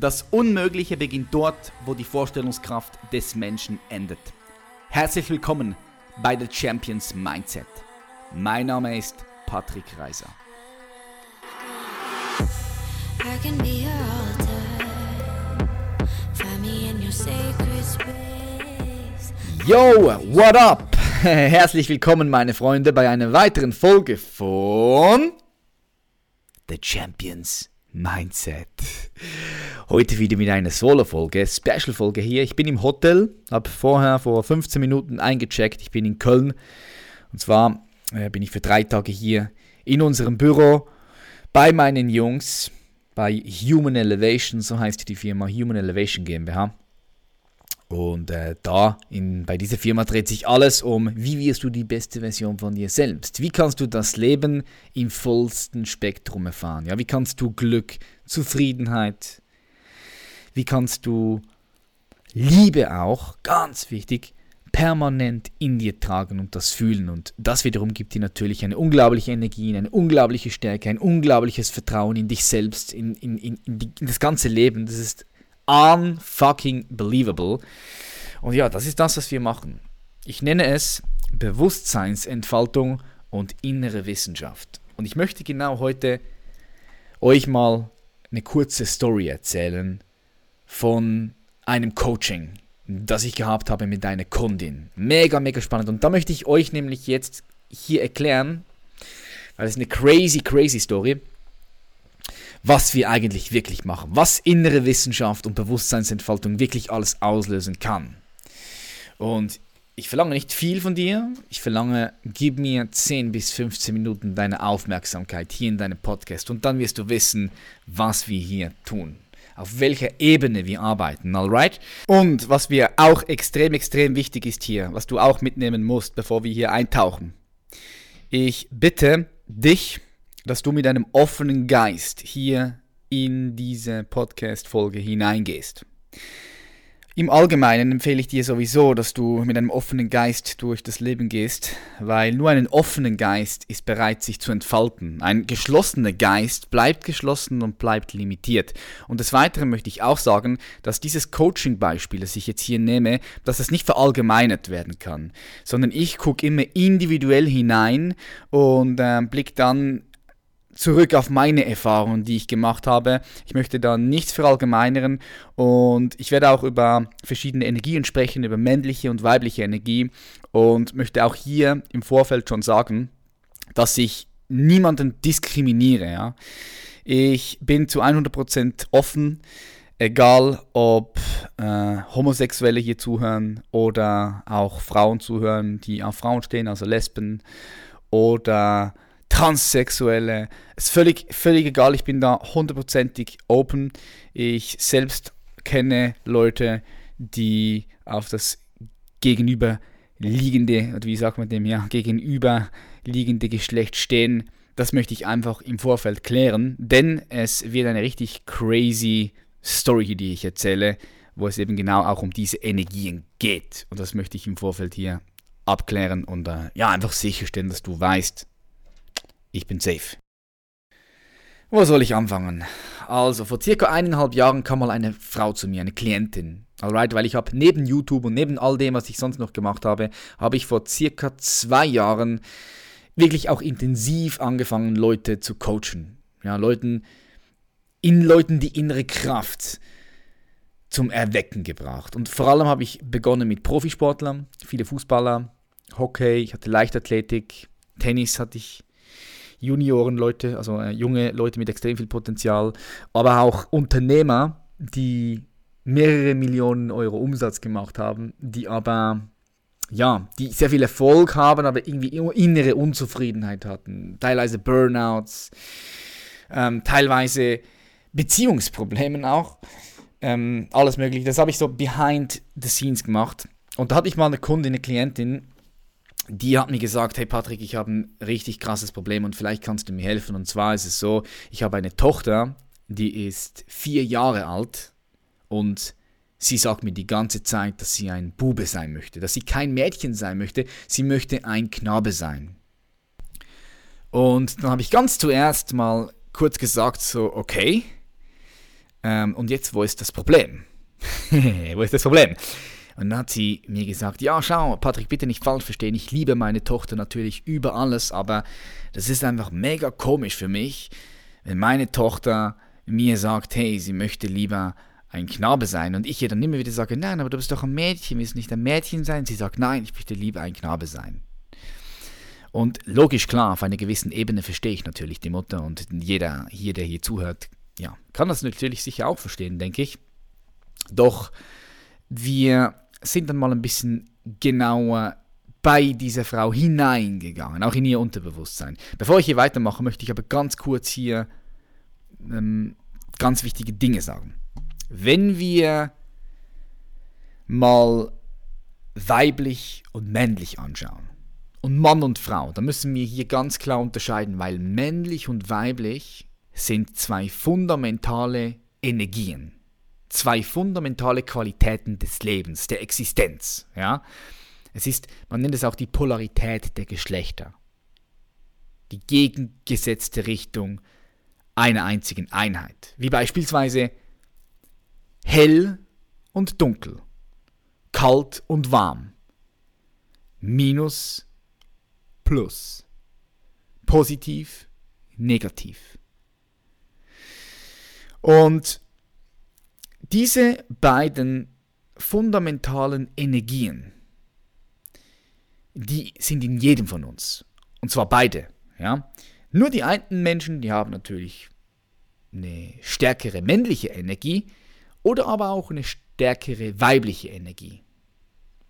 Das Unmögliche beginnt dort, wo die Vorstellungskraft des Menschen endet. Herzlich willkommen bei The Champions Mindset. Mein Name ist Patrick Reiser. Yo, what up? Herzlich willkommen, meine Freunde, bei einer weiteren Folge von The Champions Mindset. Heute wieder mit einer Solo-Folge, Special-Folge hier. Ich bin im Hotel, habe vorher vor 15 Minuten eingecheckt. Ich bin in Köln. Und zwar äh, bin ich für drei Tage hier in unserem Büro bei meinen Jungs bei Human Elevation, so heißt die Firma Human Elevation GmbH. Und äh, da, in, bei dieser Firma dreht sich alles um, wie wirst du die beste Version von dir selbst? Wie kannst du das Leben im vollsten Spektrum erfahren? Ja, wie kannst du Glück, Zufriedenheit, wie kannst du Liebe auch, ganz wichtig, permanent in dir tragen und das fühlen. Und das wiederum gibt dir natürlich eine unglaubliche Energie, eine unglaubliche Stärke, ein unglaubliches Vertrauen in dich selbst, in, in, in, in, die, in das ganze Leben. Das ist unfucking believable. Und ja, das ist das, was wir machen. Ich nenne es Bewusstseinsentfaltung und innere Wissenschaft. Und ich möchte genau heute euch mal eine kurze Story erzählen von einem Coaching, das ich gehabt habe mit einer Kundin. Mega, mega spannend. Und da möchte ich euch nämlich jetzt hier erklären, weil es eine crazy, crazy Story was wir eigentlich wirklich machen, was innere Wissenschaft und Bewusstseinsentfaltung wirklich alles auslösen kann. Und ich verlange nicht viel von dir, ich verlange, gib mir 10 bis 15 Minuten deine Aufmerksamkeit hier in deinem Podcast und dann wirst du wissen, was wir hier tun auf welcher Ebene wir arbeiten, alright? Und was wir auch extrem, extrem wichtig ist hier, was du auch mitnehmen musst, bevor wir hier eintauchen. Ich bitte dich, dass du mit einem offenen Geist hier in diese Podcast-Folge hineingehst. Im Allgemeinen empfehle ich dir sowieso, dass du mit einem offenen Geist durch das Leben gehst, weil nur ein offener Geist ist bereit, sich zu entfalten. Ein geschlossener Geist bleibt geschlossen und bleibt limitiert. Und des Weiteren möchte ich auch sagen, dass dieses Coaching-Beispiel, das ich jetzt hier nehme, dass es nicht verallgemeinert werden kann, sondern ich gucke immer individuell hinein und äh, blicke dann zurück auf meine Erfahrungen, die ich gemacht habe. Ich möchte da nichts verallgemeinern und ich werde auch über verschiedene Energien sprechen, über männliche und weibliche Energie und möchte auch hier im Vorfeld schon sagen, dass ich niemanden diskriminiere. Ja? Ich bin zu 100% offen, egal ob äh, Homosexuelle hier zuhören oder auch Frauen zuhören, die auf Frauen stehen, also Lesben oder Transsexuelle. Es ist völlig, völlig egal, ich bin da hundertprozentig open. Ich selbst kenne Leute, die auf das gegenüberliegende, oder wie sagt man dem, ja, gegenüberliegende Geschlecht stehen. Das möchte ich einfach im Vorfeld klären, denn es wird eine richtig crazy Story, die ich erzähle, wo es eben genau auch um diese Energien geht. Und das möchte ich im Vorfeld hier abklären und äh, ja, einfach sicherstellen, dass du weißt, ich bin safe. Wo soll ich anfangen? Also, vor circa eineinhalb Jahren kam mal eine Frau zu mir, eine Klientin. Alright, weil ich habe neben YouTube und neben all dem, was ich sonst noch gemacht habe, habe ich vor circa zwei Jahren wirklich auch intensiv angefangen, Leute zu coachen. Ja, Leuten, in Leuten die innere Kraft zum Erwecken gebracht. Und vor allem habe ich begonnen mit Profisportlern, viele Fußballer, Hockey, ich hatte Leichtathletik, Tennis hatte ich Juniorenleute, also äh, junge Leute mit extrem viel Potenzial, aber auch Unternehmer, die mehrere Millionen Euro Umsatz gemacht haben, die aber ja, die sehr viel Erfolg haben, aber irgendwie innere Unzufriedenheit hatten, teilweise Burnouts, ähm, teilweise Beziehungsproblemen auch, ähm, alles mögliche. Das habe ich so behind the scenes gemacht. Und da hatte ich mal eine Kundin, eine Klientin, die hat mir gesagt, hey Patrick, ich habe ein richtig krasses Problem und vielleicht kannst du mir helfen. Und zwar ist es so, ich habe eine Tochter, die ist vier Jahre alt und sie sagt mir die ganze Zeit, dass sie ein Bube sein möchte, dass sie kein Mädchen sein möchte, sie möchte ein Knabe sein. Und dann habe ich ganz zuerst mal kurz gesagt, so, okay, Ähm, und jetzt, wo ist das Problem? wo ist das Problem? Und dann hat sie mir gesagt, ja, schau, Patrick, bitte nicht falsch verstehen, ich liebe meine Tochter natürlich über alles, aber das ist einfach mega komisch für mich, wenn meine Tochter mir sagt, hey, sie möchte lieber ein Knabe sein und ich ihr dann immer wieder sage, nein, aber du bist doch ein Mädchen, willst nicht ein Mädchen sein? Sie sagt, nein, ich möchte lieber ein Knabe sein. Und logisch klar, auf einer gewissen Ebene verstehe ich natürlich die Mutter und jeder hier, der hier zuhört, ja, kann das natürlich sicher auch verstehen, denke ich. Doch wir sind dann mal ein bisschen genauer bei dieser Frau hineingegangen, auch in ihr Unterbewusstsein. Bevor ich hier weitermache, möchte ich aber ganz kurz hier ähm, ganz wichtige Dinge sagen. Wenn wir mal weiblich und männlich anschauen und Mann und Frau, dann müssen wir hier ganz klar unterscheiden, weil männlich und weiblich sind zwei fundamentale Energien, zwei fundamentale Qualitäten des Lebens, der Existenz. Ja? Es ist, man nennt es auch die Polarität der Geschlechter, die gegengesetzte Richtung einer einzigen Einheit, wie beispielsweise hell und dunkel, kalt und warm, minus, plus, positiv, negativ. Und diese beiden fundamentalen Energien, die sind in jedem von uns. Und zwar beide. Ja? Nur die einen Menschen, die haben natürlich eine stärkere männliche Energie oder aber auch eine stärkere weibliche Energie.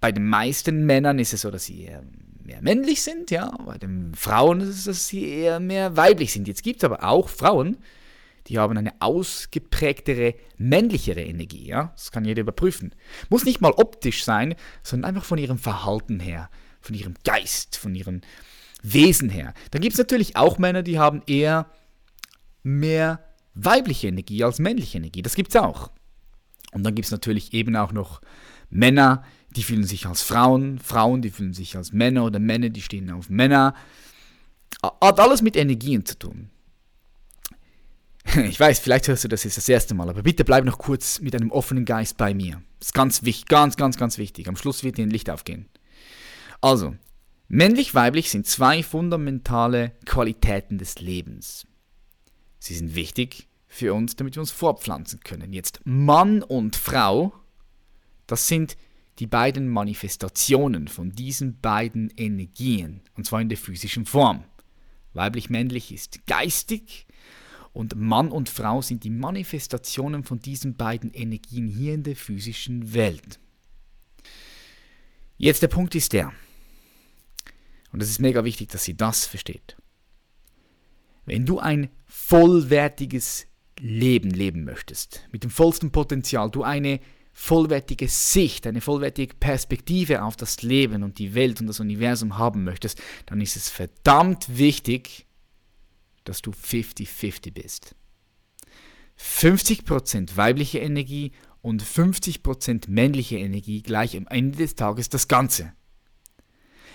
Bei den meisten Männern ist es so, dass sie eher mehr männlich sind, ja. Bei den Frauen ist es, dass sie eher mehr weiblich sind. Jetzt gibt es aber auch Frauen, die haben eine ausgeprägtere männlichere Energie, ja. Das kann jeder überprüfen. Muss nicht mal optisch sein, sondern einfach von ihrem Verhalten her, von ihrem Geist, von ihrem Wesen her. Dann gibt es natürlich auch Männer, die haben eher mehr weibliche Energie als männliche Energie. Das gibt es auch. Und dann gibt es natürlich eben auch noch Männer, die fühlen sich als Frauen, Frauen, die fühlen sich als Männer oder Männer, die stehen auf Männer. Hat alles mit Energien zu tun. Ich weiß, vielleicht hörst du das jetzt das erste Mal, aber bitte bleib noch kurz mit einem offenen Geist bei mir. Das ist ganz wichtig, ganz, ganz, ganz wichtig. Am Schluss wird dir ein Licht aufgehen. Also, männlich-weiblich sind zwei fundamentale Qualitäten des Lebens. Sie sind wichtig für uns, damit wir uns fortpflanzen können. Jetzt Mann und Frau, das sind die beiden Manifestationen von diesen beiden Energien, und zwar in der physischen Form. Weiblich-männlich ist geistig und Mann und Frau sind die Manifestationen von diesen beiden Energien hier in der physischen Welt. Jetzt der Punkt ist der, und es ist mega wichtig, dass sie das versteht. Wenn du ein vollwertiges Leben leben möchtest, mit dem vollsten Potenzial, du eine vollwertige Sicht, eine vollwertige Perspektive auf das Leben und die Welt und das Universum haben möchtest, dann ist es verdammt wichtig, dass du 50-50 bist. 50% weibliche Energie und 50% männliche Energie gleich am Ende des Tages das Ganze.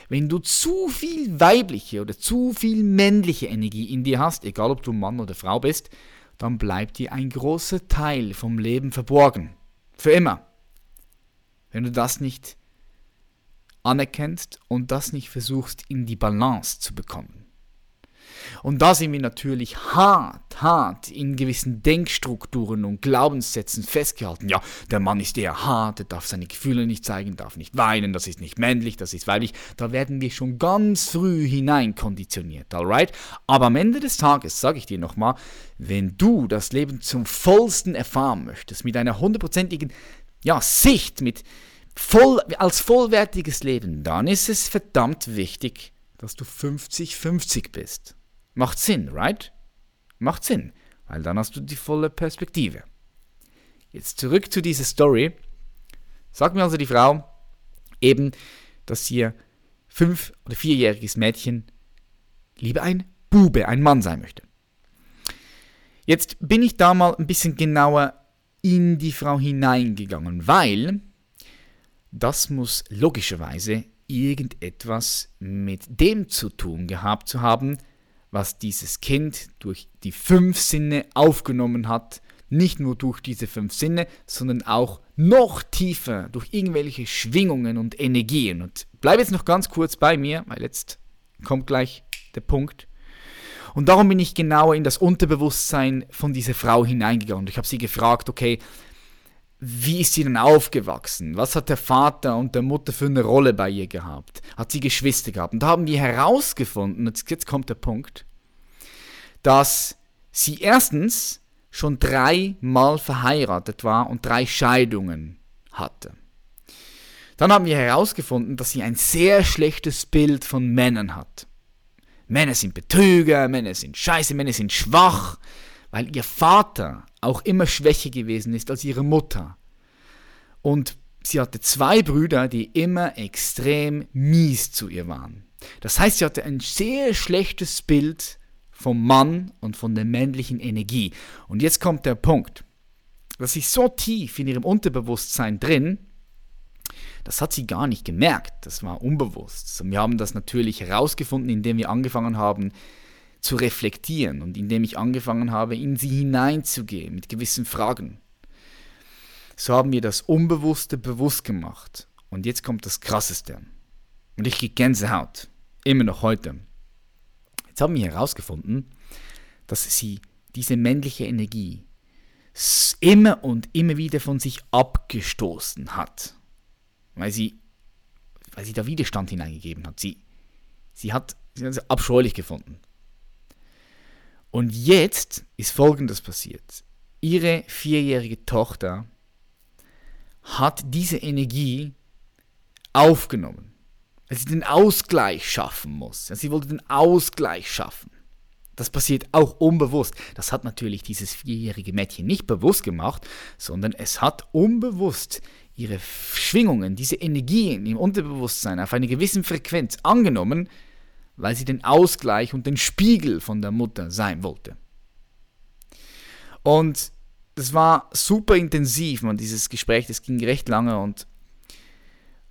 Wenn du zu viel weibliche oder zu viel männliche Energie in dir hast, egal ob du Mann oder Frau bist, dann bleibt dir ein großer Teil vom Leben verborgen. Für immer. Wenn du das nicht anerkennst und das nicht versuchst in die Balance zu bekommen. Und da sind wir natürlich hart, hart in gewissen Denkstrukturen und Glaubenssätzen festgehalten. Ja, der Mann ist eher hart, er darf seine Gefühle nicht zeigen, darf nicht weinen, das ist nicht männlich, das ist weiblich. Da werden wir schon ganz früh hinein konditioniert, alright? Aber am Ende des Tages, sage ich dir nochmal, wenn du das Leben zum vollsten erfahren möchtest, mit einer hundertprozentigen ja, Sicht, mit voll, als vollwertiges Leben, dann ist es verdammt wichtig, dass du 50-50 bist. Macht Sinn, right? Macht Sinn, weil dann hast du die volle Perspektive. Jetzt zurück zu dieser Story. Sagt mir also die Frau eben, dass ihr fünf- oder vierjähriges Mädchen lieber ein Bube, ein Mann sein möchte. Jetzt bin ich da mal ein bisschen genauer in die Frau hineingegangen, weil das muss logischerweise irgendetwas mit dem zu tun gehabt zu haben, was dieses Kind durch die fünf Sinne aufgenommen hat, nicht nur durch diese fünf Sinne, sondern auch noch tiefer durch irgendwelche Schwingungen und Energien. Und bleib jetzt noch ganz kurz bei mir, weil jetzt kommt gleich der Punkt. Und darum bin ich genauer in das Unterbewusstsein von dieser Frau hineingegangen. Und ich habe sie gefragt, okay, wie ist sie denn aufgewachsen? Was hat der Vater und der Mutter für eine Rolle bei ihr gehabt? Hat sie Geschwister gehabt? Und da haben wir herausgefunden, jetzt, kommt der Punkt, dass sie erstens schon dreimal verheiratet war und drei Scheidungen hatte. Dann haben wir herausgefunden, dass sie ein sehr schlechtes Bild von Männern hat. Männer sind Betrüger, Männer sind scheiße, Männer sind schwach, weil ihr Vater auch immer schwächer gewesen ist als ihre Mutter. Und sie hatte zwei Brüder, die immer extrem mies zu ihr waren. Das heißt, sie hatte ein sehr schlechtes Bild vom Mann und von der männlichen Energie. Und jetzt kommt der Punkt. Das ist so tief in ihrem Unterbewusstsein drin, das hat sie gar nicht gemerkt. Das war unbewusst. Und wir haben das natürlich herausgefunden, indem wir angefangen haben, zu reflektieren und indem ich angefangen habe, in sie hineinzugehen mit gewissen Fragen. So haben wir das Unbewusste bewusst gemacht. Und jetzt kommt das Krasseste. Und ich kriege Gänsehaut. Immer noch heute. Jetzt haben wir herausgefunden, dass sie diese männliche Energie immer und immer wieder von sich abgestoßen hat. Weil sie, weil sie da Widerstand hineingegeben hat. Sie, sie hat sie hat abscheulich gefunden. Und jetzt ist Folgendes passiert. Ihre vierjährige Tochter hat diese Energie aufgenommen, weil sie den Ausgleich schaffen muss. Sie wollte den Ausgleich schaffen. Das passiert auch unbewusst. Das hat natürlich dieses vierjährige Mädchen nicht bewusst gemacht, sondern es hat unbewusst ihre Schwingungen, diese Energien im Unterbewusstsein auf eine gewisse Frequenz angenommen, weil sie den Ausgleich und den Spiegel von der Mutter sein wollte. Und das war super intensiv, man, dieses Gespräch, das ging recht lange und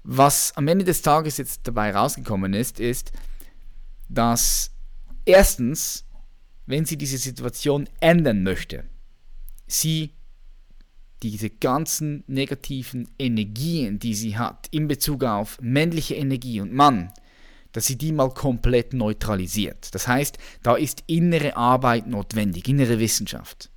was am Ende des Tages jetzt dabei rausgekommen ist, ist, dass erstens, wenn sie diese Situation ändern möchte, sie diese ganzen negativen Energien, die sie hat in Bezug auf männliche Energie und Mann, dass sie die mal komplett neutralisiert. Das heißt, da ist innere Arbeit notwendig, innere Wissenschaft.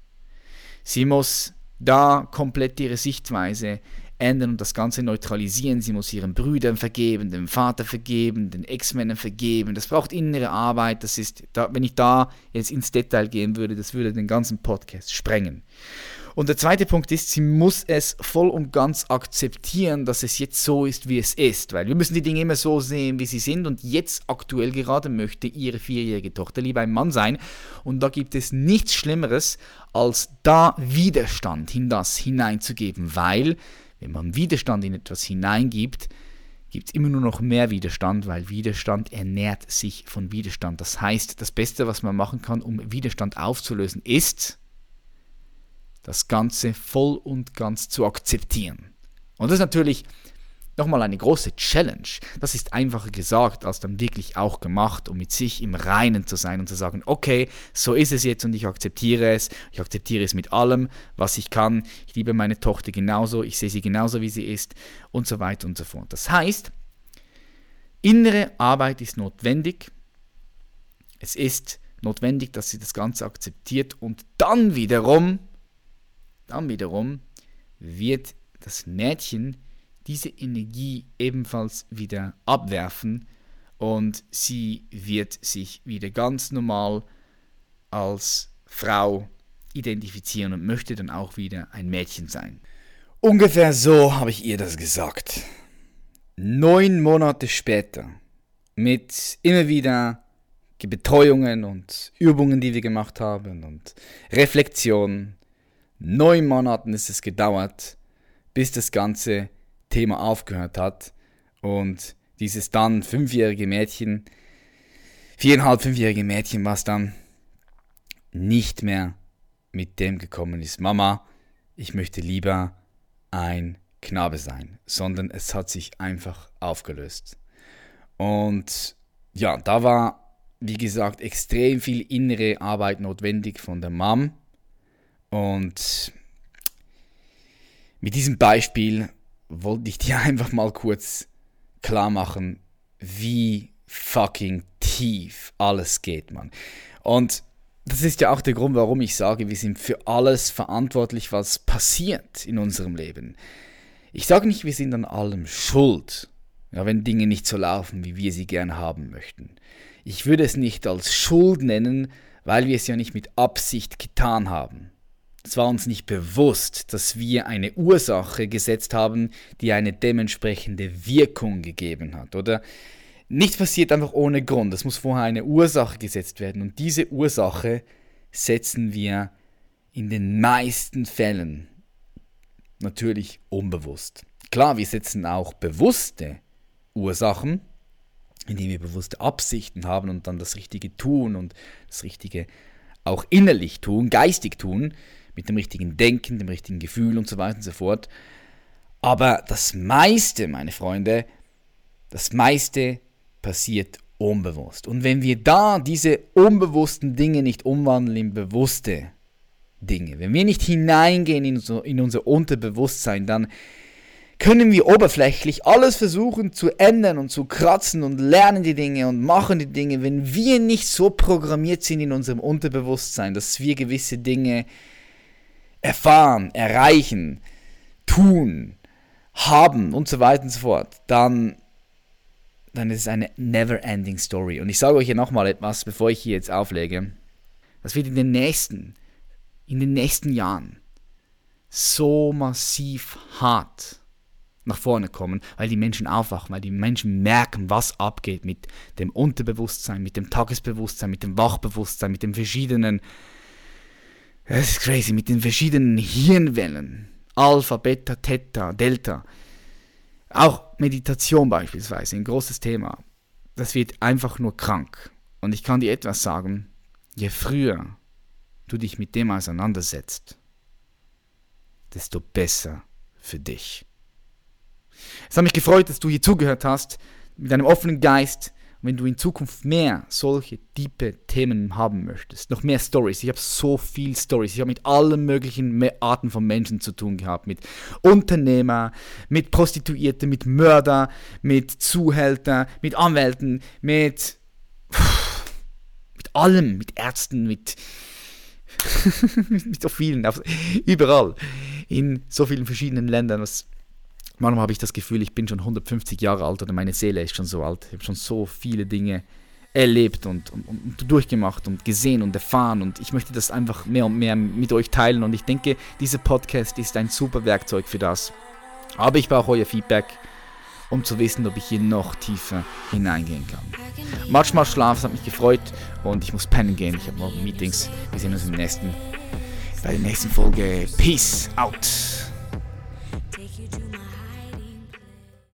Sie muss da komplett ihre Sichtweise ändern und das Ganze neutralisieren. Sie muss ihren Brüdern vergeben, dem Vater vergeben, den Ex-Männern vergeben. Das braucht innere Arbeit. Das ist, da, wenn ich da jetzt ins Detail gehen würde, das würde den ganzen Podcast sprengen. Und der zweite Punkt ist, sie muss es voll und ganz akzeptieren, dass es jetzt so ist, wie es ist. Weil wir müssen die Dinge immer so sehen, wie sie sind. Und jetzt aktuell gerade möchte ihre vierjährige Tochter lieber ein Mann sein. Und da gibt es nichts Schlimmeres, als da Widerstand in das hineinzugeben. Weil, wenn man Widerstand in etwas hineingibt, gibt es immer nur noch mehr Widerstand, weil Widerstand ernährt sich von Widerstand. Das heißt, das Beste, was man machen kann, um Widerstand aufzulösen, ist, das Ganze voll und ganz zu akzeptieren. Und das ist natürlich nochmal eine große Challenge. Das ist einfacher gesagt als dann wirklich auch gemacht, um mit sich im Reinen zu sein und zu sagen, okay, so ist es jetzt und ich akzeptiere es. Ich akzeptiere es mit allem, was ich kann. Ich liebe meine Tochter genauso, ich sehe sie genauso, wie sie ist und so weiter und so fort. Das heißt, innere Arbeit ist notwendig. Es ist notwendig, dass sie das Ganze akzeptiert und dann wiederum dann wiederum wird das Mädchen diese Energie ebenfalls wieder abwerfen und sie wird sich wieder ganz normal als Frau identifizieren und möchte dann auch wieder ein Mädchen sein. Ungefähr so habe ich ihr das gesagt. Neun Monate später, mit immer wieder Betreuungen und Übungen, die wir gemacht haben und Reflexionen, neun Monaten ist es gedauert, bis das ganze Thema aufgehört hat. Und dieses dann fünfjährige Mädchen, viereinhalb, fünfjährige Mädchen, was dann nicht mehr mit dem gekommen ist, Mama, ich möchte lieber ein Knabe sein, sondern es hat sich einfach aufgelöst. Und ja, da war, wie gesagt, extrem viel innere Arbeit notwendig von der Mom, Und mit diesem Beispiel wollte ich dir einfach mal kurz klar machen, wie fucking tief alles geht, Mann. Und das ist ja auch der Grund, warum ich sage, wir sind für alles verantwortlich, was passiert in unserem Leben. Ich sage nicht, wir sind an allem schuld, ja, wenn Dinge nicht so laufen, wie wir sie gern haben möchten. Ich würde es nicht als Schuld nennen, weil wir es ja nicht mit Absicht getan haben. Es war uns nicht bewusst, dass wir eine Ursache gesetzt haben, die eine dementsprechende Wirkung gegeben hat, oder? Nichts passiert einfach ohne Grund. Es muss vorher eine Ursache gesetzt werden. Und diese Ursache setzen wir in den meisten Fällen natürlich unbewusst. Klar, wir setzen auch bewusste Ursachen, indem wir bewusste Absichten haben und dann das Richtige tun und das Richtige auch innerlich tun, geistig tun, mit dem richtigen Denken, dem richtigen Gefühl und so weiter und so fort. Aber das meiste, meine Freunde, das meiste passiert unbewusst. Und wenn wir da diese unbewussten Dinge nicht umwandeln in bewusste Dinge, wenn wir nicht hineingehen in, so, in unser Unterbewusstsein, dann können wir oberflächlich alles versuchen zu ändern und zu kratzen und lernen die Dinge und machen die Dinge, wenn wir nicht so programmiert sind in unserem Unterbewusstsein, dass wir gewisse Dinge erfahren, erreichen, tun, haben und so weiter und so fort, dann dann ist es eine never-ending Story. Und ich sage euch hier nochmal etwas, bevor ich hier jetzt auflege. Das wird in den nächsten, in den nächsten Jahren so massiv hart nach vorne kommen, weil die Menschen aufwachen, weil die Menschen merken, was abgeht mit dem Unterbewusstsein, mit dem Tagesbewusstsein, mit dem Wachbewusstsein, mit den verschiedenen, das ist crazy, mit den verschiedenen Hirnwellen, Alpha, Beta, Theta, Delta, auch Meditation beispielsweise, ein großes Thema. Das wird einfach nur krank. Und ich kann dir etwas sagen, je früher du dich mit dem auseinandersetzt, desto besser für dich. Es hat mich gefreut, dass du hier zugehört hast, mit einem offenen Geist, wenn du in Zukunft mehr solche tiefe Themen haben möchtest, noch mehr Stories. Ich habe so viel Stories. Ich habe mit allen möglichen Arten von Menschen zu tun gehabt. Mit Unternehmer, mit Prostituierten, mit Mörder, mit Zuhälter, mit Anwälten, mit, mit allem, mit Ärzten, mit, mit so vielen, überall, in so vielen verschiedenen Ländern. Was Manchmal habe ich das Gefühl, ich bin schon 150 Jahre alt oder meine Seele ist schon so alt. Ich habe schon so viele Dinge erlebt und, und, und, durchgemacht und gesehen und erfahren und ich möchte das einfach mehr und mehr mit euch teilen und ich denke, dieser Podcast ist ein super Werkzeug für das. Aber ich brauche euer Feedback, um zu wissen, ob ich hier noch tiefer hineingehen kann. Matsch, matsch, Schlaf, es hat mich gefreut und ich muss pennen gehen. Ich habe morgen Meetings. Wir sehen uns im nächsten, bei der nächsten Folge. Peace out.